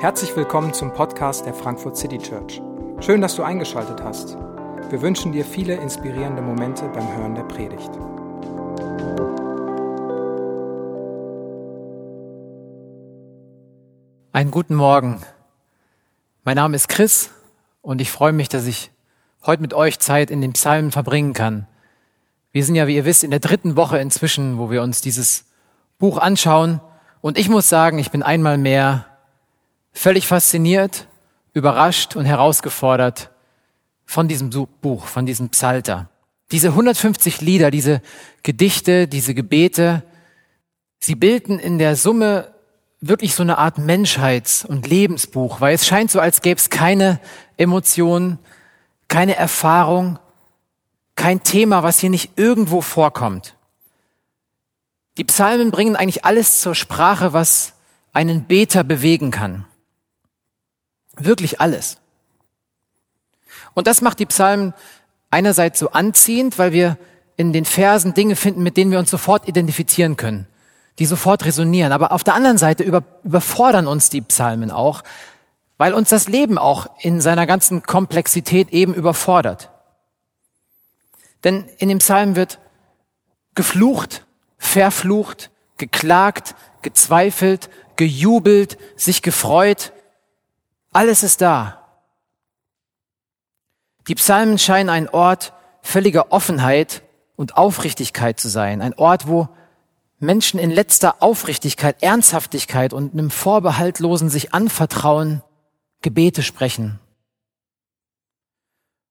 Herzlich willkommen zum Podcast der Frankfurt City Church. Schön, dass du eingeschaltet hast. Wir wünschen dir viele inspirierende Momente beim Hören der Predigt. Einen guten Morgen. Mein Name ist Chris und ich freue mich, dass ich heute mit euch Zeit in den Psalmen verbringen kann. Wir sind ja, wie ihr wisst, in der dritten Woche inzwischen, wo wir uns dieses Buch anschauen. Und ich muss sagen, ich bin einmal mehr völlig fasziniert, überrascht und herausgefordert von diesem Buch, von diesem Psalter. Diese 150 Lieder, diese Gedichte, diese Gebete, sie bilden in der Summe wirklich so eine Art Menschheits- und Lebensbuch, weil es scheint so, als gäbe es keine Emotionen, keine Erfahrung, kein Thema, was hier nicht irgendwo vorkommt. Die Psalmen bringen eigentlich alles zur Sprache, was einen Beter bewegen kann. Wirklich alles. Und das macht die Psalmen einerseits so anziehend, weil wir in den Versen Dinge finden, mit denen wir uns sofort identifizieren können, die sofort resonieren. Aber auf der anderen Seite über, überfordern uns die Psalmen auch, weil uns das Leben auch in seiner ganzen Komplexität eben überfordert. Denn in dem Psalm wird geflucht, verflucht, geklagt, gezweifelt, gejubelt, sich gefreut, alles ist da. Die Psalmen scheinen ein Ort völliger Offenheit und Aufrichtigkeit zu sein. Ein Ort, wo Menschen in letzter Aufrichtigkeit, Ernsthaftigkeit und einem vorbehaltlosen sich anvertrauen, Gebete sprechen.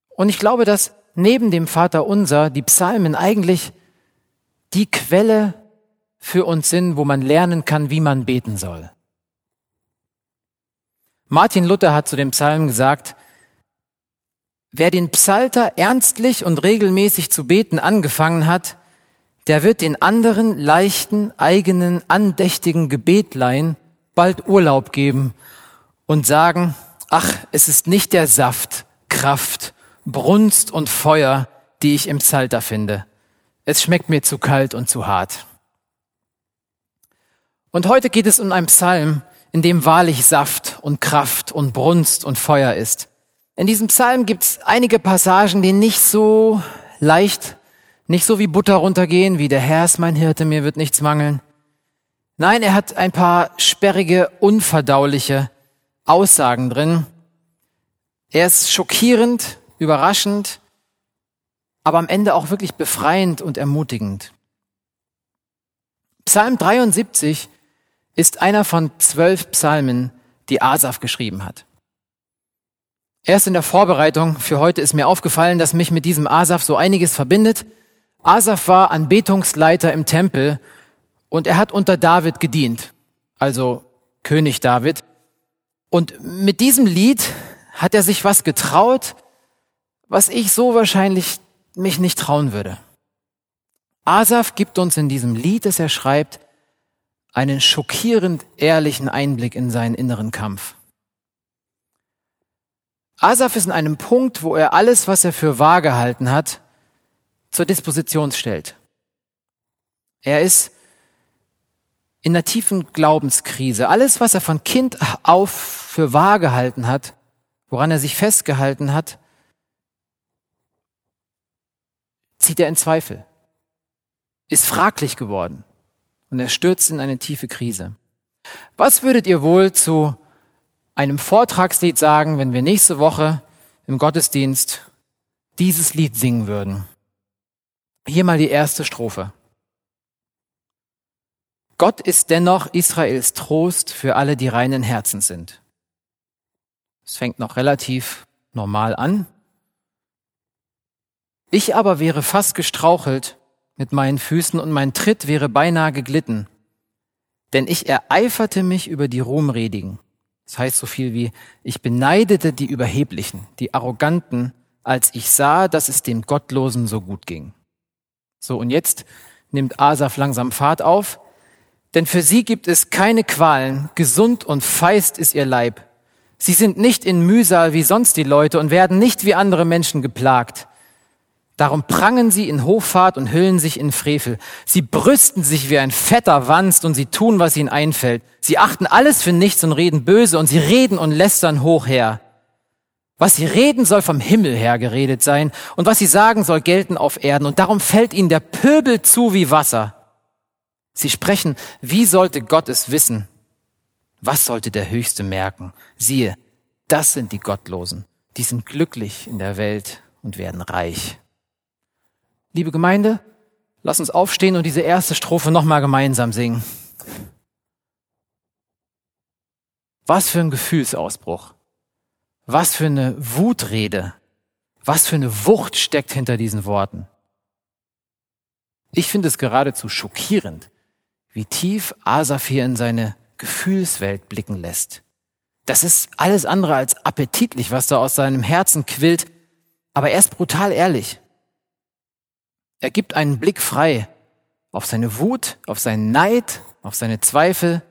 Und ich glaube, dass neben dem Vater unser die Psalmen eigentlich die Quelle für uns sind, wo man lernen kann, wie man beten soll. Martin Luther hat zu dem Psalm gesagt, wer den Psalter ernstlich und regelmäßig zu beten angefangen hat, der wird den anderen leichten, eigenen, andächtigen Gebetlein bald Urlaub geben und sagen, ach, es ist nicht der Saft, Kraft, Brunst und Feuer, die ich im Psalter finde. Es schmeckt mir zu kalt und zu hart. Und heute geht es um einen Psalm, in dem wahrlich Saft und Kraft und Brunst und Feuer ist. In diesem Psalm gibt es einige Passagen, die nicht so leicht, nicht so wie Butter runtergehen, wie der Herr ist mein Hirte, mir wird nichts mangeln. Nein, er hat ein paar sperrige, unverdauliche Aussagen drin. Er ist schockierend, überraschend, aber am Ende auch wirklich befreiend und ermutigend. Psalm 73 ist einer von zwölf Psalmen, die Asaf geschrieben hat. Erst in der Vorbereitung für heute ist mir aufgefallen, dass mich mit diesem Asaf so einiges verbindet. Asaf war Anbetungsleiter im Tempel und er hat unter David gedient, also König David. Und mit diesem Lied hat er sich was getraut, was ich so wahrscheinlich mich nicht trauen würde. Asaf gibt uns in diesem Lied, das er schreibt, einen schockierend ehrlichen Einblick in seinen inneren Kampf. Asaf ist in einem Punkt, wo er alles, was er für wahr gehalten hat, zur Disposition stellt. Er ist in einer tiefen Glaubenskrise. Alles, was er von Kind auf für wahr gehalten hat, woran er sich festgehalten hat, zieht er in Zweifel, ist fraglich geworden und er stürzt in eine tiefe Krise. Was würdet ihr wohl zu einem Vortragslied sagen, wenn wir nächste Woche im Gottesdienst dieses Lied singen würden? Hier mal die erste Strophe. Gott ist dennoch Israels Trost für alle, die reinen Herzens sind. Es fängt noch relativ normal an. Ich aber wäre fast gestrauchelt, mit meinen Füßen und mein Tritt wäre beinahe geglitten. Denn ich ereiferte mich über die Ruhmredigen. Das heißt so viel wie, ich beneidete die Überheblichen, die Arroganten, als ich sah, dass es dem Gottlosen so gut ging. So, und jetzt nimmt Asaf langsam Fahrt auf, denn für sie gibt es keine Qualen, gesund und feist ist ihr Leib. Sie sind nicht in Mühsal wie sonst die Leute und werden nicht wie andere Menschen geplagt. Darum prangen sie in Hochfahrt und hüllen sich in Frevel. Sie brüsten sich wie ein fetter Wanst und sie tun, was ihnen einfällt. Sie achten alles für nichts und reden böse und sie reden und lästern hoch her. Was sie reden, soll vom Himmel her geredet sein und was sie sagen, soll gelten auf Erden und darum fällt ihnen der Pöbel zu wie Wasser. Sie sprechen, wie sollte Gott es wissen? Was sollte der Höchste merken? Siehe, das sind die Gottlosen. Die sind glücklich in der Welt und werden reich. Liebe Gemeinde, lass uns aufstehen und diese erste Strophe nochmal gemeinsam singen. Was für ein Gefühlsausbruch. Was für eine Wutrede. Was für eine Wucht steckt hinter diesen Worten. Ich finde es geradezu schockierend, wie tief Asaf hier in seine Gefühlswelt blicken lässt. Das ist alles andere als appetitlich, was da aus seinem Herzen quillt, aber er ist brutal ehrlich. Er gibt einen Blick frei auf seine Wut, auf seinen Neid, auf seine Zweifel.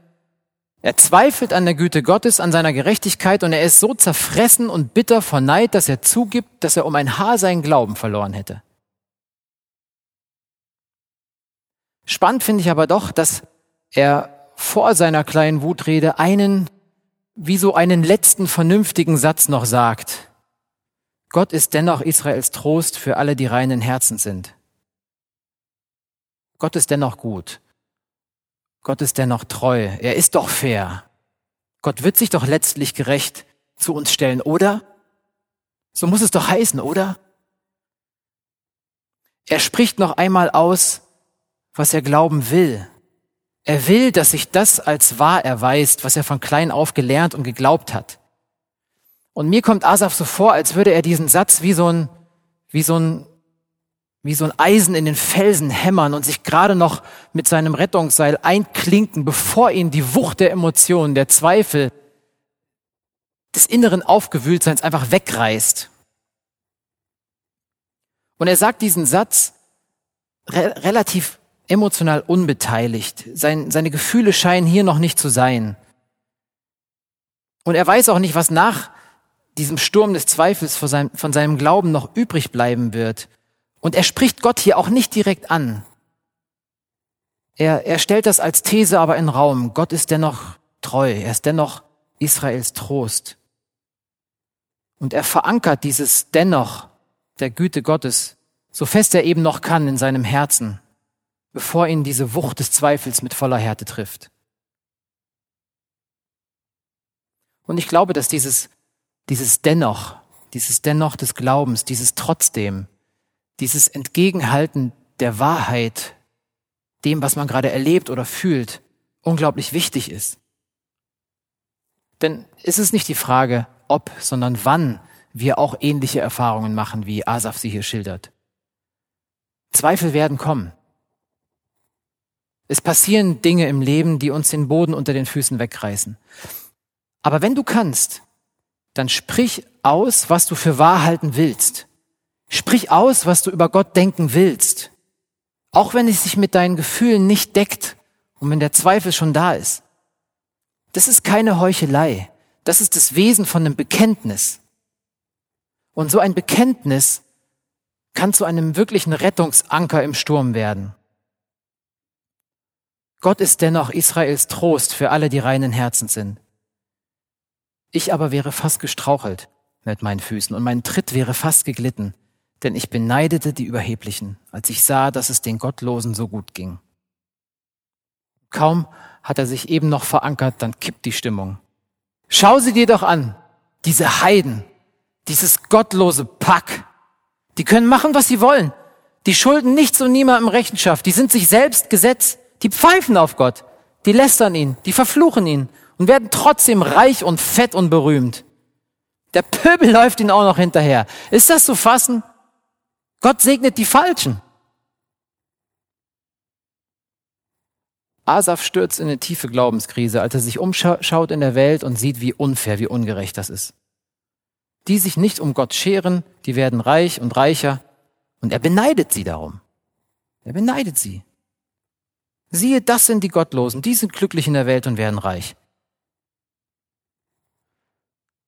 Er zweifelt an der Güte Gottes, an seiner Gerechtigkeit und er ist so zerfressen und bitter vor Neid, dass er zugibt, dass er um ein Haar seinen Glauben verloren hätte. Spannend finde ich aber doch, dass er vor seiner kleinen Wutrede einen, wie so einen letzten vernünftigen Satz noch sagt. Gott ist dennoch Israels Trost für alle, die reinen Herzen sind. Gott ist dennoch gut. Gott ist dennoch treu. Er ist doch fair. Gott wird sich doch letztlich gerecht zu uns stellen, oder? So muss es doch heißen, oder? Er spricht noch einmal aus, was er glauben will. Er will, dass sich das als wahr erweist, was er von klein auf gelernt und geglaubt hat. Und mir kommt Asaf so vor, als würde er diesen Satz wie so ein, wie so ein wie so ein Eisen in den Felsen hämmern und sich gerade noch mit seinem Rettungsseil einklinken, bevor ihn die Wucht der Emotionen, der Zweifel, des inneren Aufgewühltseins einfach wegreißt. Und er sagt diesen Satz re relativ emotional unbeteiligt. Sein, seine Gefühle scheinen hier noch nicht zu sein. Und er weiß auch nicht, was nach diesem Sturm des Zweifels von seinem, von seinem Glauben noch übrig bleiben wird. Und er spricht Gott hier auch nicht direkt an. Er, er stellt das als These aber in Raum. Gott ist dennoch treu. Er ist dennoch Israels Trost. Und er verankert dieses dennoch der Güte Gottes, so fest er eben noch kann in seinem Herzen, bevor ihn diese Wucht des Zweifels mit voller Härte trifft. Und ich glaube, dass dieses, dieses dennoch, dieses dennoch des Glaubens, dieses trotzdem, dieses Entgegenhalten der Wahrheit, dem, was man gerade erlebt oder fühlt, unglaublich wichtig ist. Denn es ist nicht die Frage, ob, sondern wann wir auch ähnliche Erfahrungen machen, wie Asaf sie hier schildert. Zweifel werden kommen. Es passieren Dinge im Leben, die uns den Boden unter den Füßen wegreißen. Aber wenn du kannst, dann sprich aus, was du für wahr halten willst. Sprich aus, was du über Gott denken willst. Auch wenn es sich mit deinen Gefühlen nicht deckt und wenn der Zweifel schon da ist. Das ist keine Heuchelei. Das ist das Wesen von einem Bekenntnis. Und so ein Bekenntnis kann zu einem wirklichen Rettungsanker im Sturm werden. Gott ist dennoch Israels Trost für alle, die reinen Herzen sind. Ich aber wäre fast gestrauchelt mit meinen Füßen und mein Tritt wäre fast geglitten, denn ich beneidete die Überheblichen, als ich sah, dass es den Gottlosen so gut ging. Kaum hat er sich eben noch verankert, dann kippt die Stimmung. Schau sie dir doch an, diese Heiden, dieses gottlose Pack. Die können machen, was sie wollen. Die schulden nichts und niemandem Rechenschaft. Die sind sich selbst Gesetz. Die pfeifen auf Gott. Die lästern ihn. Die verfluchen ihn und werden trotzdem reich und fett und berühmt. Der Pöbel läuft ihnen auch noch hinterher. Ist das zu fassen? Gott segnet die Falschen. Asaf stürzt in eine tiefe Glaubenskrise, als er sich umschaut in der Welt und sieht, wie unfair, wie ungerecht das ist. Die sich nicht um Gott scheren, die werden reich und reicher und er beneidet sie darum. Er beneidet sie. Siehe, das sind die Gottlosen, die sind glücklich in der Welt und werden reich.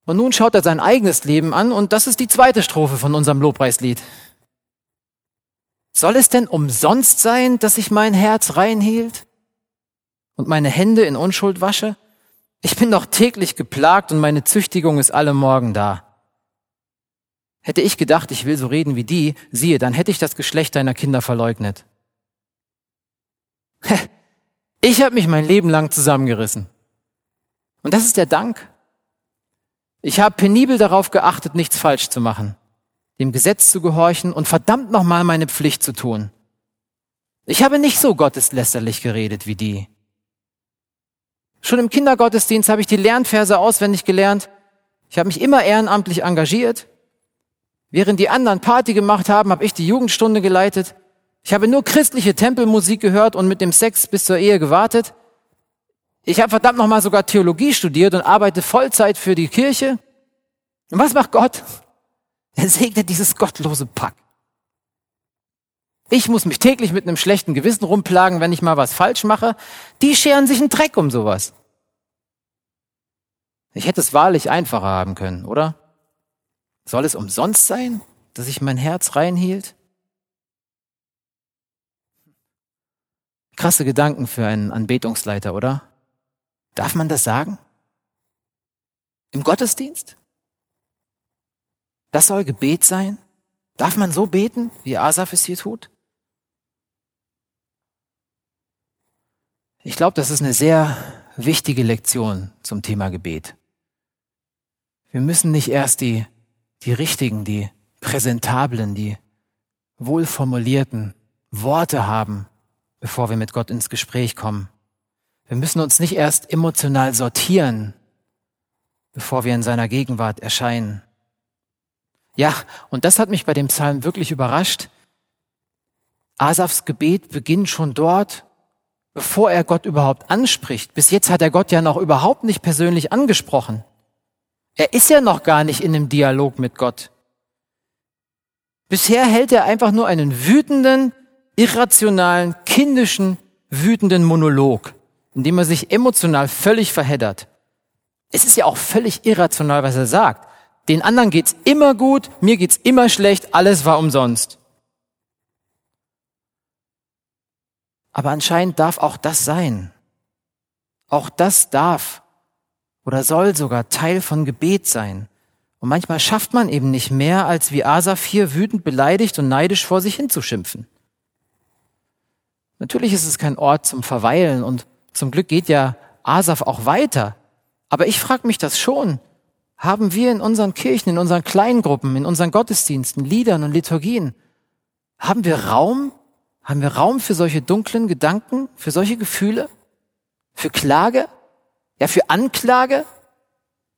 Und nun schaut er sein eigenes Leben an und das ist die zweite Strophe von unserem Lobpreislied. Soll es denn umsonst sein, dass ich mein Herz reinhielt und meine Hände in Unschuld wasche? Ich bin doch täglich geplagt und meine Züchtigung ist alle Morgen da. Hätte ich gedacht, ich will so reden wie die, siehe, dann hätte ich das Geschlecht deiner Kinder verleugnet. Ich habe mich mein Leben lang zusammengerissen. Und das ist der Dank. Ich habe penibel darauf geachtet, nichts falsch zu machen, dem Gesetz zu gehorchen und verdammt nochmal meine Pflicht zu tun. Ich habe nicht so gotteslästerlich geredet wie die. Schon im Kindergottesdienst habe ich die Lernverse auswendig gelernt. Ich habe mich immer ehrenamtlich engagiert. Während die anderen Party gemacht haben, habe ich die Jugendstunde geleitet. Ich habe nur christliche Tempelmusik gehört und mit dem Sex bis zur Ehe gewartet. Ich habe verdammt nochmal sogar Theologie studiert und arbeite Vollzeit für die Kirche. Und was macht Gott? Er segnet dieses gottlose Pack. Ich muss mich täglich mit einem schlechten Gewissen rumplagen, wenn ich mal was falsch mache. Die scheren sich einen Dreck um sowas. Ich hätte es wahrlich einfacher haben können, oder? Soll es umsonst sein, dass ich mein Herz reinhielt? Krasse Gedanken für einen Anbetungsleiter, oder? Darf man das sagen? Im Gottesdienst? Das soll Gebet sein? Darf man so beten, wie Asaf es hier tut? Ich glaube, das ist eine sehr wichtige Lektion zum Thema Gebet. Wir müssen nicht erst die, die richtigen, die präsentablen, die wohlformulierten Worte haben, bevor wir mit Gott ins Gespräch kommen. Wir müssen uns nicht erst emotional sortieren, bevor wir in seiner Gegenwart erscheinen. Ja, und das hat mich bei dem Psalm wirklich überrascht. Asafs Gebet beginnt schon dort, bevor er Gott überhaupt anspricht. Bis jetzt hat er Gott ja noch überhaupt nicht persönlich angesprochen. Er ist ja noch gar nicht in einem Dialog mit Gott. Bisher hält er einfach nur einen wütenden, irrationalen, kindischen, wütenden Monolog, in dem er sich emotional völlig verheddert. Es ist ja auch völlig irrational, was er sagt. Den anderen geht's immer gut, mir geht's immer schlecht, alles war umsonst. Aber anscheinend darf auch das sein. Auch das darf oder soll sogar Teil von Gebet sein. Und manchmal schafft man eben nicht mehr, als wie Asaf hier wütend beleidigt und neidisch vor sich hinzuschimpfen. Natürlich ist es kein Ort zum Verweilen und zum Glück geht ja Asaf auch weiter. Aber ich frage mich das schon. Haben wir in unseren Kirchen, in unseren Kleingruppen, in unseren Gottesdiensten, Liedern und Liturgien, haben wir Raum haben wir Raum für solche dunklen Gedanken, für solche Gefühle, für Klage, ja, für Anklage,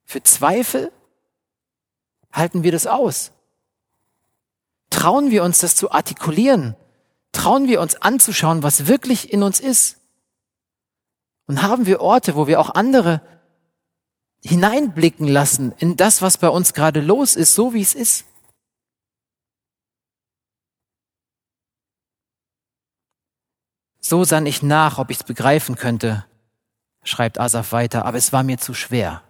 für Zweifel? Halten wir das aus? Trauen wir uns das zu artikulieren? Trauen wir uns anzuschauen, was wirklich in uns ist? Und haben wir Orte, wo wir auch andere hineinblicken lassen in das, was bei uns gerade los ist, so wie es ist? So sann ich nach, ob ich's begreifen könnte, schreibt Asaf weiter, aber es war mir zu schwer.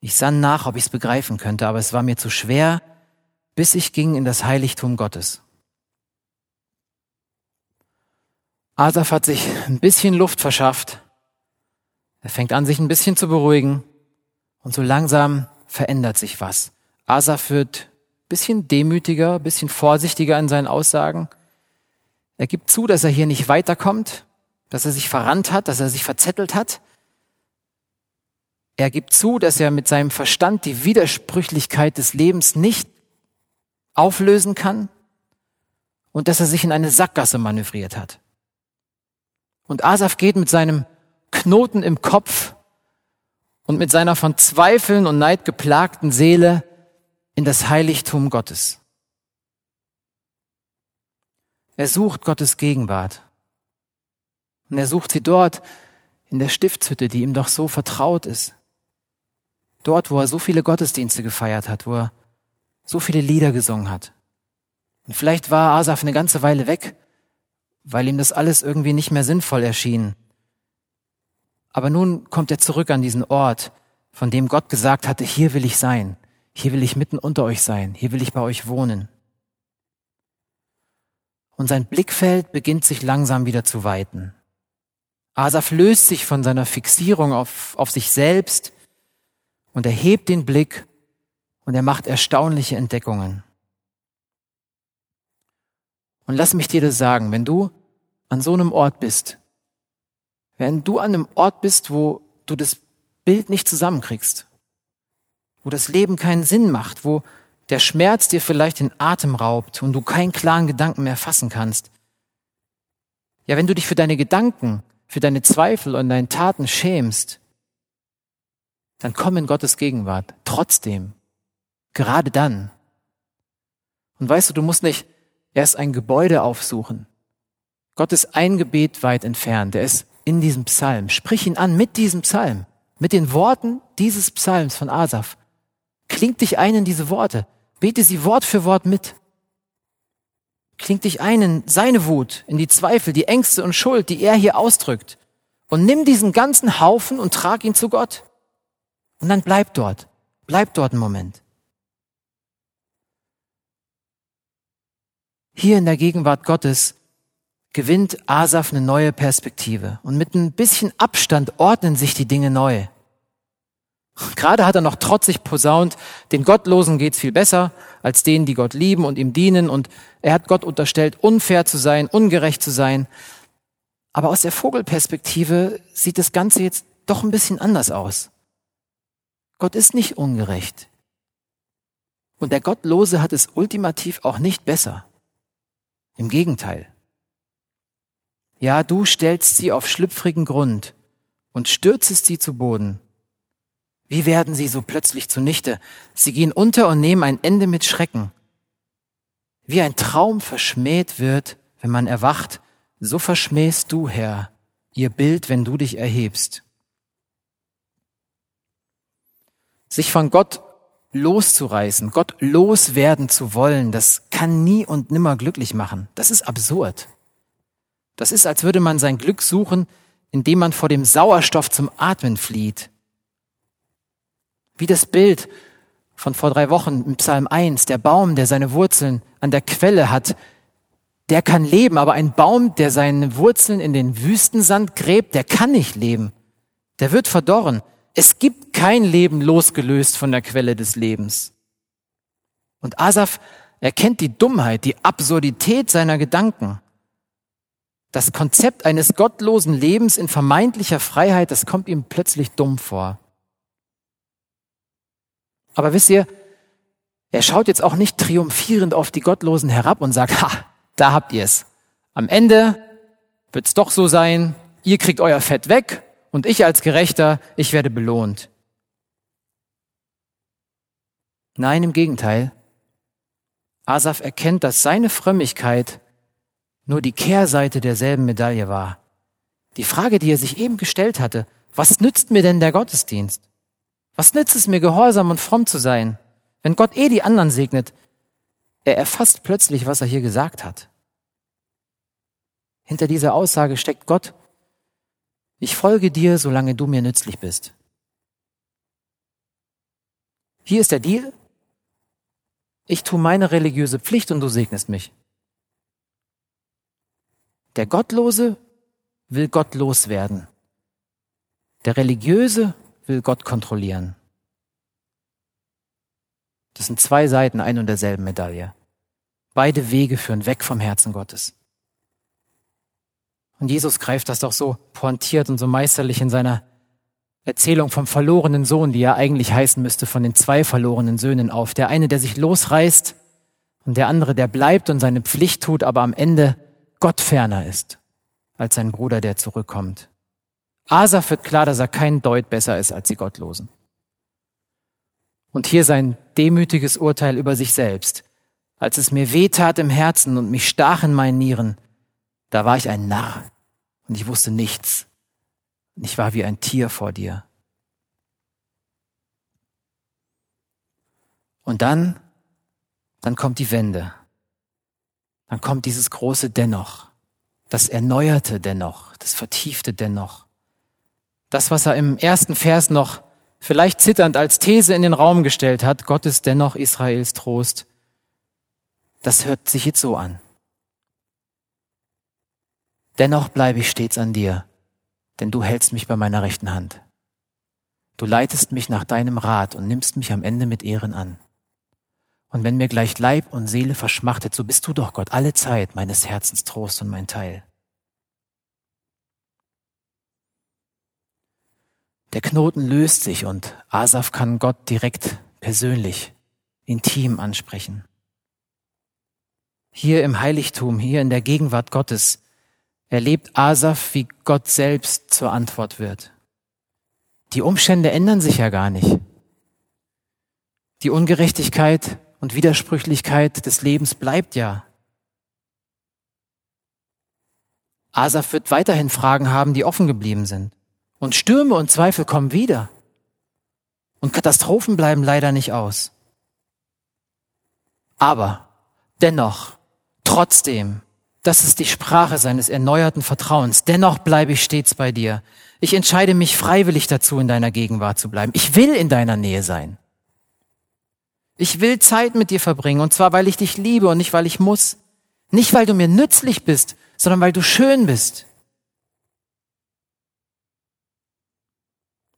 Ich sann nach, ob ich's begreifen könnte, aber es war mir zu schwer, bis ich ging in das Heiligtum Gottes. Asaf hat sich ein bisschen Luft verschafft. Er fängt an, sich ein bisschen zu beruhigen. Und so langsam verändert sich was. Asaf wird bisschen demütiger, bisschen vorsichtiger in seinen Aussagen. Er gibt zu, dass er hier nicht weiterkommt, dass er sich verrannt hat, dass er sich verzettelt hat. Er gibt zu, dass er mit seinem Verstand die Widersprüchlichkeit des Lebens nicht auflösen kann und dass er sich in eine Sackgasse manövriert hat. Und Asaf geht mit seinem Knoten im Kopf und mit seiner von Zweifeln und Neid geplagten Seele in das Heiligtum Gottes. Er sucht Gottes Gegenwart. Und er sucht sie dort in der Stiftshütte, die ihm doch so vertraut ist. Dort, wo er so viele Gottesdienste gefeiert hat, wo er so viele Lieder gesungen hat. Und vielleicht war Asaf eine ganze Weile weg, weil ihm das alles irgendwie nicht mehr sinnvoll erschien. Aber nun kommt er zurück an diesen Ort, von dem Gott gesagt hatte, hier will ich sein, hier will ich mitten unter euch sein, hier will ich bei euch wohnen. und sein Blickfeld beginnt sich langsam wieder zu weiten. Asaf löst sich von seiner Fixierung auf, auf sich selbst und er hebt den Blick und er macht erstaunliche Entdeckungen. Und lass mich dir das sagen, wenn du an so einem Ort bist, wenn du an einem Ort bist, wo du das Bild nicht zusammenkriegst, wo das Leben keinen Sinn macht, wo der Schmerz dir vielleicht den Atem raubt und du keinen klaren Gedanken mehr fassen kannst. Ja, wenn du dich für deine Gedanken, für deine Zweifel und deine Taten schämst, dann komm in Gottes Gegenwart. Trotzdem. Gerade dann. Und weißt du, du musst nicht erst ein Gebäude aufsuchen. Gott ist ein Gebet weit entfernt. Er ist in diesem Psalm. Sprich ihn an mit diesem Psalm. Mit den Worten dieses Psalms von Asaf. Klingt dich ein in diese Worte. Bete sie Wort für Wort mit. Klingt dich ein in seine Wut, in die Zweifel, die Ängste und Schuld, die er hier ausdrückt. Und nimm diesen ganzen Haufen und trag ihn zu Gott. Und dann bleib dort. Bleib dort einen Moment. Hier in der Gegenwart Gottes gewinnt Asaf eine neue Perspektive. Und mit ein bisschen Abstand ordnen sich die Dinge neu. Gerade hat er noch trotzig posaunt, den Gottlosen geht's viel besser als denen, die Gott lieben und ihm dienen. Und er hat Gott unterstellt, unfair zu sein, ungerecht zu sein. Aber aus der Vogelperspektive sieht das Ganze jetzt doch ein bisschen anders aus. Gott ist nicht ungerecht. Und der Gottlose hat es ultimativ auch nicht besser. Im Gegenteil. Ja, du stellst sie auf schlüpfrigen Grund und stürzest sie zu Boden wie werden sie so plötzlich zunichte? Sie gehen unter und nehmen ein Ende mit Schrecken. Wie ein Traum verschmäht wird, wenn man erwacht, so verschmähst du, Herr, ihr Bild, wenn du dich erhebst. Sich von Gott loszureißen, Gott loswerden zu wollen, das kann nie und nimmer glücklich machen. Das ist absurd. Das ist, als würde man sein Glück suchen, indem man vor dem Sauerstoff zum Atmen flieht. Wie das Bild von vor drei Wochen im Psalm 1, der Baum, der seine Wurzeln an der Quelle hat, der kann leben, aber ein Baum, der seine Wurzeln in den Wüstensand gräbt, der kann nicht leben. Der wird verdorren. Es gibt kein Leben losgelöst von der Quelle des Lebens. Und Asaf erkennt die Dummheit, die Absurdität seiner Gedanken. Das Konzept eines gottlosen Lebens in vermeintlicher Freiheit, das kommt ihm plötzlich dumm vor. Aber wisst ihr, er schaut jetzt auch nicht triumphierend auf die Gottlosen herab und sagt, ha, da habt ihr es. Am Ende wird's doch so sein, ihr kriegt euer Fett weg und ich als Gerechter, ich werde belohnt. Nein, im Gegenteil. Asaf erkennt, dass seine Frömmigkeit nur die Kehrseite derselben Medaille war. Die Frage, die er sich eben gestellt hatte, was nützt mir denn der Gottesdienst? Was nützt es mir, gehorsam und fromm zu sein, wenn Gott eh die anderen segnet? Er erfasst plötzlich, was er hier gesagt hat. Hinter dieser Aussage steckt Gott, ich folge dir, solange du mir nützlich bist. Hier ist der Deal. Ich tue meine religiöse Pflicht und du segnest mich. Der Gottlose will gottlos werden. Der Religiöse will Gott kontrollieren. Das sind zwei Seiten ein und derselben Medaille. Beide Wege führen weg vom Herzen Gottes. Und Jesus greift das doch so pointiert und so meisterlich in seiner Erzählung vom verlorenen Sohn, die ja eigentlich heißen müsste, von den zwei verlorenen Söhnen auf. Der eine, der sich losreißt und der andere, der bleibt und seine Pflicht tut, aber am Ende Gott ferner ist als sein Bruder, der zurückkommt. Asaf wird klar, dass er kein Deut besser ist als die Gottlosen. Und hier sein demütiges Urteil über sich selbst. Als es mir weh tat im Herzen und mich stach in meinen Nieren, da war ich ein Narr und ich wusste nichts. Ich war wie ein Tier vor dir. Und dann, dann kommt die Wende. Dann kommt dieses große Dennoch, das erneuerte Dennoch, das vertiefte Dennoch. Das, was er im ersten Vers noch vielleicht zitternd als These in den Raum gestellt hat, Gott ist dennoch Israels Trost, das hört sich jetzt so an. Dennoch bleibe ich stets an dir, denn du hältst mich bei meiner rechten Hand. Du leitest mich nach deinem Rat und nimmst mich am Ende mit Ehren an. Und wenn mir gleich Leib und Seele verschmachtet, so bist du doch Gott alle Zeit meines Herzens Trost und mein Teil. Der Knoten löst sich und Asaf kann Gott direkt persönlich, intim ansprechen. Hier im Heiligtum, hier in der Gegenwart Gottes, erlebt Asaf, wie Gott selbst zur Antwort wird. Die Umstände ändern sich ja gar nicht. Die Ungerechtigkeit und Widersprüchlichkeit des Lebens bleibt ja. Asaf wird weiterhin Fragen haben, die offen geblieben sind. Und Stürme und Zweifel kommen wieder. Und Katastrophen bleiben leider nicht aus. Aber dennoch, trotzdem, das ist die Sprache seines erneuerten Vertrauens. Dennoch bleibe ich stets bei dir. Ich entscheide mich freiwillig dazu, in deiner Gegenwart zu bleiben. Ich will in deiner Nähe sein. Ich will Zeit mit dir verbringen, und zwar weil ich dich liebe und nicht weil ich muss. Nicht weil du mir nützlich bist, sondern weil du schön bist.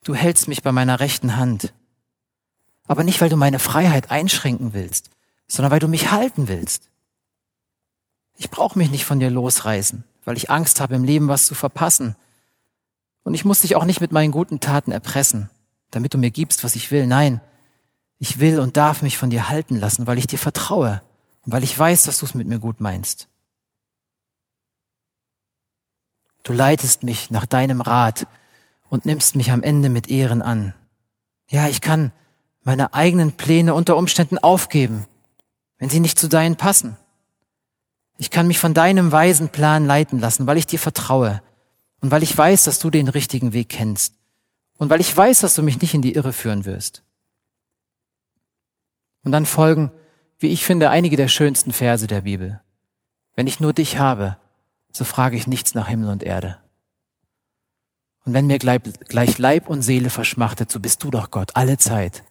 Du hältst mich bei meiner rechten Hand. Aber nicht, weil du meine Freiheit einschränken willst, sondern weil du mich halten willst. Ich brauche mich nicht von dir losreißen, weil ich Angst habe, im Leben was zu verpassen. Und ich muss dich auch nicht mit meinen guten Taten erpressen, damit du mir gibst, was ich will. Nein, ich will und darf mich von dir halten lassen, weil ich dir vertraue und weil ich weiß, dass du es mit mir gut meinst. Du leitest mich nach deinem Rat und nimmst mich am Ende mit Ehren an. Ja, ich kann meine eigenen Pläne unter Umständen aufgeben, wenn sie nicht zu deinen passen. Ich kann mich von deinem weisen Plan leiten lassen, weil ich dir vertraue und weil ich weiß, dass du den richtigen Weg kennst und weil ich weiß, dass du mich nicht in die Irre führen wirst. Und dann folgen, wie ich finde, einige der schönsten Verse der Bibel. Wenn ich nur dich habe, so frage ich nichts nach Himmel und Erde. Und wenn mir gleich Leib und Seele verschmachtet, so bist du doch Gott alle Zeit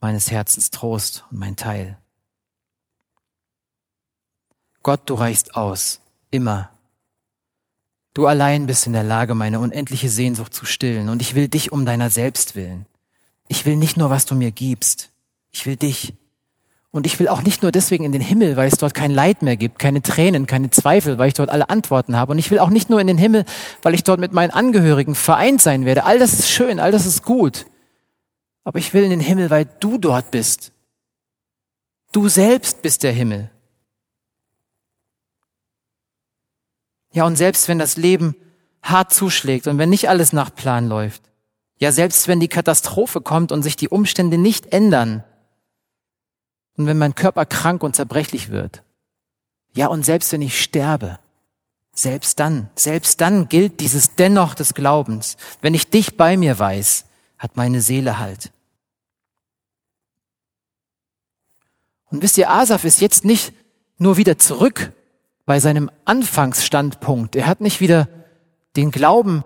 meines Herzens Trost und mein Teil. Gott, du reichst aus, immer. Du allein bist in der Lage, meine unendliche Sehnsucht zu stillen, und ich will dich um deiner selbst willen. Ich will nicht nur, was du mir gibst, ich will dich. Und ich will auch nicht nur deswegen in den Himmel, weil es dort kein Leid mehr gibt, keine Tränen, keine Zweifel, weil ich dort alle Antworten habe. Und ich will auch nicht nur in den Himmel, weil ich dort mit meinen Angehörigen vereint sein werde. All das ist schön, all das ist gut. Aber ich will in den Himmel, weil du dort bist. Du selbst bist der Himmel. Ja, und selbst wenn das Leben hart zuschlägt und wenn nicht alles nach Plan läuft, ja, selbst wenn die Katastrophe kommt und sich die Umstände nicht ändern, und wenn mein Körper krank und zerbrechlich wird. Ja, und selbst wenn ich sterbe, selbst dann, selbst dann gilt dieses Dennoch des Glaubens. Wenn ich dich bei mir weiß, hat meine Seele Halt. Und wisst ihr, Asaf ist jetzt nicht nur wieder zurück bei seinem Anfangsstandpunkt. Er hat nicht wieder den Glauben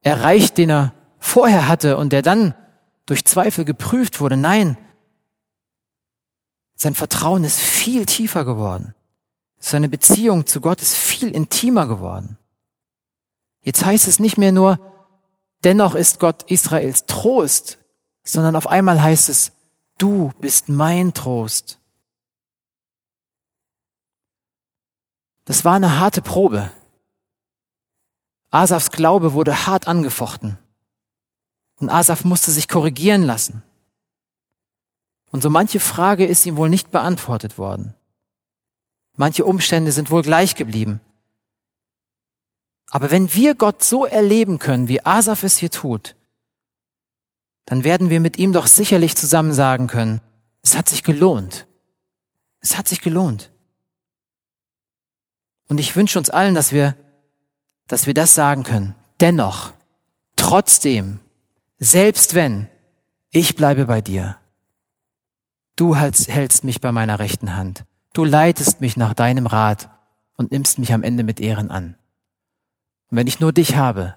erreicht, den er vorher hatte und der dann durch Zweifel geprüft wurde. Nein, sein Vertrauen ist viel tiefer geworden. Seine Beziehung zu Gott ist viel intimer geworden. Jetzt heißt es nicht mehr nur, dennoch ist Gott Israels Trost, sondern auf einmal heißt es, du bist mein Trost. Das war eine harte Probe. Asafs Glaube wurde hart angefochten. Und Asaf musste sich korrigieren lassen. Und so manche Frage ist ihm wohl nicht beantwortet worden. Manche Umstände sind wohl gleich geblieben. Aber wenn wir Gott so erleben können, wie Asaf es hier tut, dann werden wir mit ihm doch sicherlich zusammen sagen können, es hat sich gelohnt. Es hat sich gelohnt. Und ich wünsche uns allen, dass wir, dass wir das sagen können. Dennoch, trotzdem, selbst wenn, ich bleibe bei dir. Du hältst mich bei meiner rechten Hand. Du leitest mich nach deinem Rat und nimmst mich am Ende mit Ehren an. Und wenn ich nur dich habe,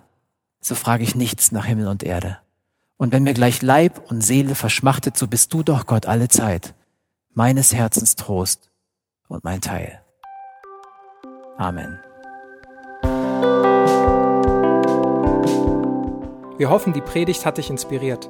so frage ich nichts nach Himmel und Erde. Und wenn mir gleich Leib und Seele verschmachtet, so bist du doch Gott alle Zeit, meines Herzens Trost und mein Teil. Amen. Wir hoffen, die Predigt hat dich inspiriert.